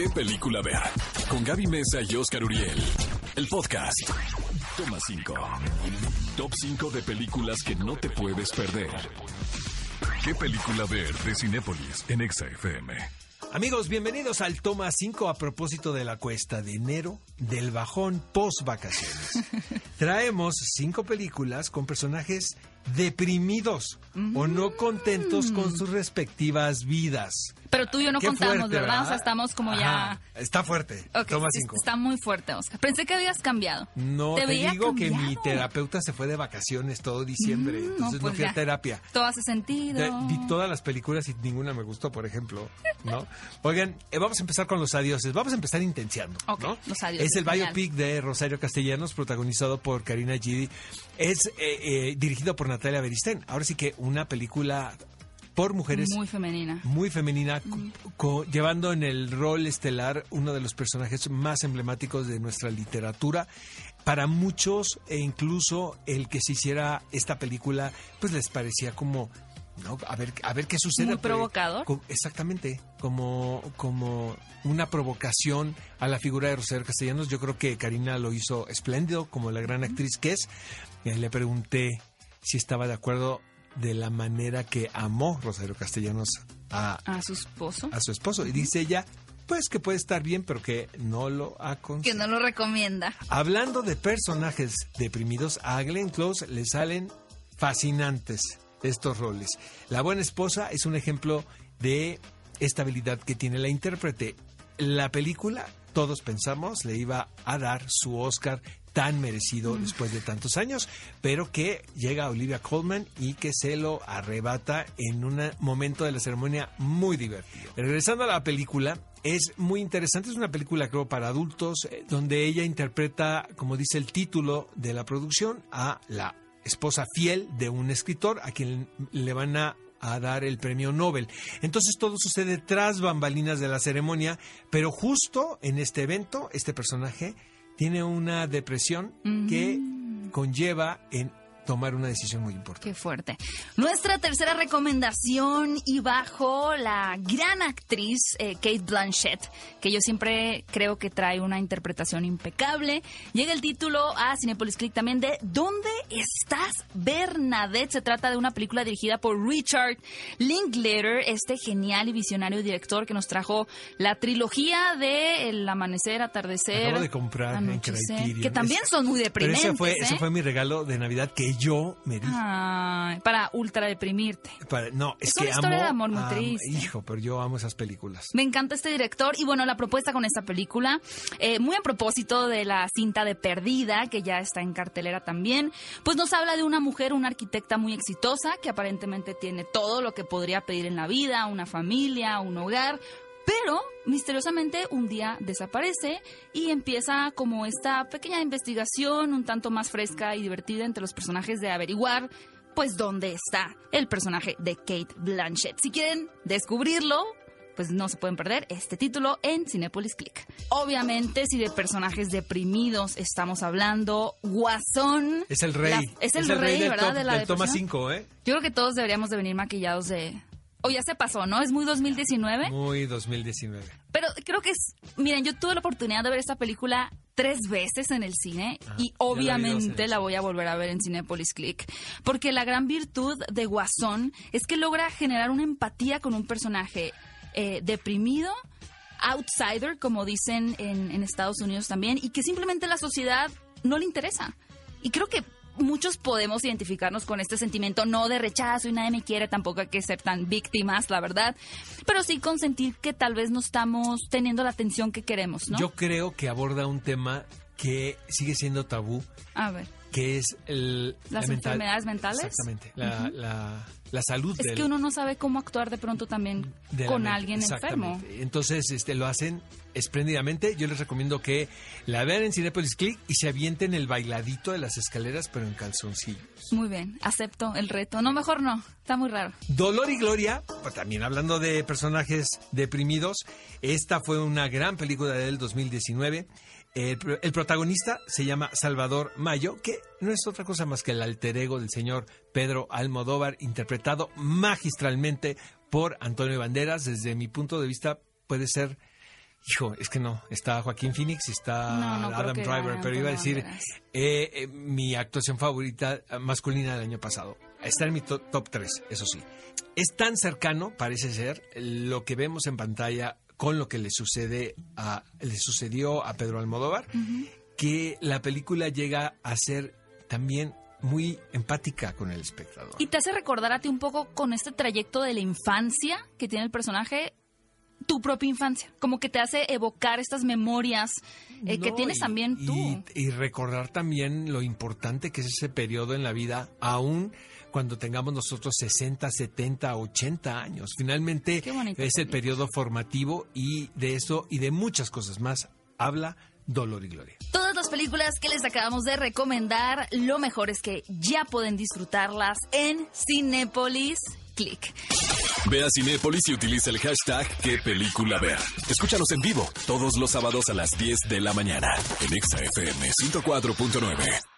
¿Qué película ver? Con Gaby Mesa y Oscar Uriel. El podcast. Toma 5. Top 5 de películas que no te puedes perder. ¿Qué película ver de Cinépolis en Exa FM? Amigos, bienvenidos al Toma 5 a propósito de la cuesta de enero del bajón post vacaciones. Traemos cinco películas con personajes deprimidos o no contentos con sus respectivas vidas. Pero tú y yo no Qué contamos, fuerte, ¿verdad? O sea, estamos como Ajá, ya... Está fuerte. Toma 5. Está muy fuerte, Oscar. Pensé que habías cambiado. No, te, digo que mi terapeuta se fue de vacaciones todo diciembre, Mm, entonces no, pues fui a terapia. Todo hace sentido. De- vi todas las películas y ninguna me gustó, por ejemplo, ¿no? Oigan, eh, vamos a empezar con los adioses. Vamos a empezar intenciando, Ok, ¿no? los adioses, Es el genial. biopic de Rosario Castellanos, protagonizado por Karina Gidi. Es eh, eh, dirigido por Natalia Beristén. Ahora sí que una película por mujeres Muy femenina. muy femenina, co- llevando en el rol estelar uno de los personajes más emblemáticos de nuestra literatura. Para muchos, e incluso el que se hiciera esta película, pues les parecía como, ¿no? A ver, a ver qué sucede. Muy Pues, provocador. exactamente, como, como una provocación a la figura de Rosario Castellanos. Yo creo que Karina lo hizo espléndido, como la gran actriz que es. Eh, le pregunté si estaba de acuerdo de la manera que amó Rosario Castellanos a, A su esposo. a su esposo. Y dice ella, pues que puede estar bien, pero que no lo ha Que no lo recomienda. Hablando de personajes deprimidos, a Glenn Close le salen fascinantes estos roles. La buena esposa es un ejemplo de esta habilidad que tiene la intérprete. La película, todos pensamos, le iba a dar su Oscar tan merecido después de tantos años, pero que llega Olivia Colman y que se lo arrebata en un momento de la ceremonia muy divertido. Regresando a la película, es muy interesante, es una película creo para adultos, eh, donde ella interpreta, como dice el título de la producción, a la esposa fiel de un escritor a quien le van a, a dar el premio Nobel. Entonces todo sucede tras bambalinas de la ceremonia, pero justo en este evento, este personaje tiene una depresión que conlleva en tomar una decisión muy importante. Qué fuerte. Nuestra tercera recomendación y bajo la gran actriz eh, Kate Blanchett, que yo siempre creo que trae una interpretación impecable. Llega el título a Cinepolis Click también de ¿Dónde estás, Bernadette? Se trata de una película dirigida por Richard Linklater, este genial y visionario director que nos trajo la trilogía de El Amanecer, Atardecer, Acabo de comprar Anochecer, que también son muy Pero deprimentes. ese fue, ese ¿eh? fue mi regalo de Navidad que yo me di. Ay, para ultra deprimirte. Para- no, es, Es que una historia amo, de amor muy amo-. Hijo, pero yo amo esas películas. Me encanta este director y bueno, la propuesta con esta película, eh, muy a propósito de la cinta de Perdida, que ya está en cartelera también, pues nos habla de una mujer, una arquitecta muy exitosa, que aparentemente tiene todo lo que podría pedir en la vida, una familia, un hogar, pero misteriosamente un día desaparece y empieza como esta pequeña investigación un tanto más fresca y divertida entre los personajes de averiguar pues dónde está el personaje de Kate Blanchett. Si quieren descubrirlo, pues no se pueden perder este título en Cinepolis Click. Obviamente, si de personajes deprimidos estamos hablando, Guasón. Es el rey. la- es el rey, ¿verdad? de la del toma depresión. 5, ¿eh? Yo creo que todos deberíamos de venir maquillados de... O ya se pasó, ¿no? Es muy 2019. Muy 2019. Pero creo que es... Miren, yo tuve la oportunidad de ver esta película tres veces en el cine Ajá, y la obviamente la voy a volver a ver en Cinepolis Click. Porque la gran virtud de Guasón es que logra generar una empatía con un personaje eh, deprimido, outsider, como dicen en, en Estados Unidos también, y que simplemente la sociedad no le interesa. Y creo que muchos podemos identificarnos con este sentimiento, no de rechazo y nadie me quiere, tampoco hay que ser tan víctimas, la verdad, pero sí con sentir que tal vez no estamos teniendo la atención que queremos, ¿no? Yo creo que aborda un tema que sigue siendo tabú, A ver, que es el, ¿Las la mental- enfermedades mentales? Exactamente. La, la, la salud es del- que uno no sabe cómo actuar de pronto también de con mente. alguien enfermo. Entonces, este, lo hacen espléndidamente. Yo les recomiendo que la vean en Cinepolis Click y se avienten el bailadito de las escaleras, pero en calzoncillos. Muy bien, acepto el reto. No, mejor no, está muy raro. Dolor y Gloria, pues, también hablando de personajes deprimidos, esta fue una gran película del 2019. El, el protagonista se llama Salvador Mayo, que no es otra cosa más que el alter ego del señor Pedro Almodóvar, interpretado magistralmente por Antonio Banderas. Desde mi punto de vista, puede ser Hijo, es que no, está Joaquín Phoenix y está No, no creo Adam Driver, pero iba a decir eh, eh, mi actuación favorita eh, masculina del año pasado. Está en mi to- top 3, eso sí. Es tan cercano, parece ser, lo que vemos en pantalla con lo que le sucede a le sucedió a Pedro Almodóvar, que la película llega a ser también muy empática con el espectador. Y te hace recordar a ti un poco con este trayecto de la infancia que tiene el personaje, tu propia infancia. Como que te hace evocar estas memorias eh, que tienes y- también tú. Y, y recordar también lo importante que es ese periodo en la vida, aún cuando tengamos nosotros 60, 70, 80 años. Finalmente es el periodo formativo y de eso y de muchas cosas más habla Dolor y Gloria. Películas que les acabamos de recomendar, lo mejor es que ya pueden disfrutarlas en Cinépolis Click. Ve a Cinépolis y utiliza el hashtag qué película ver. Escúchanos en vivo todos los sábados a las 10 de la mañana en Exa FM 104.9.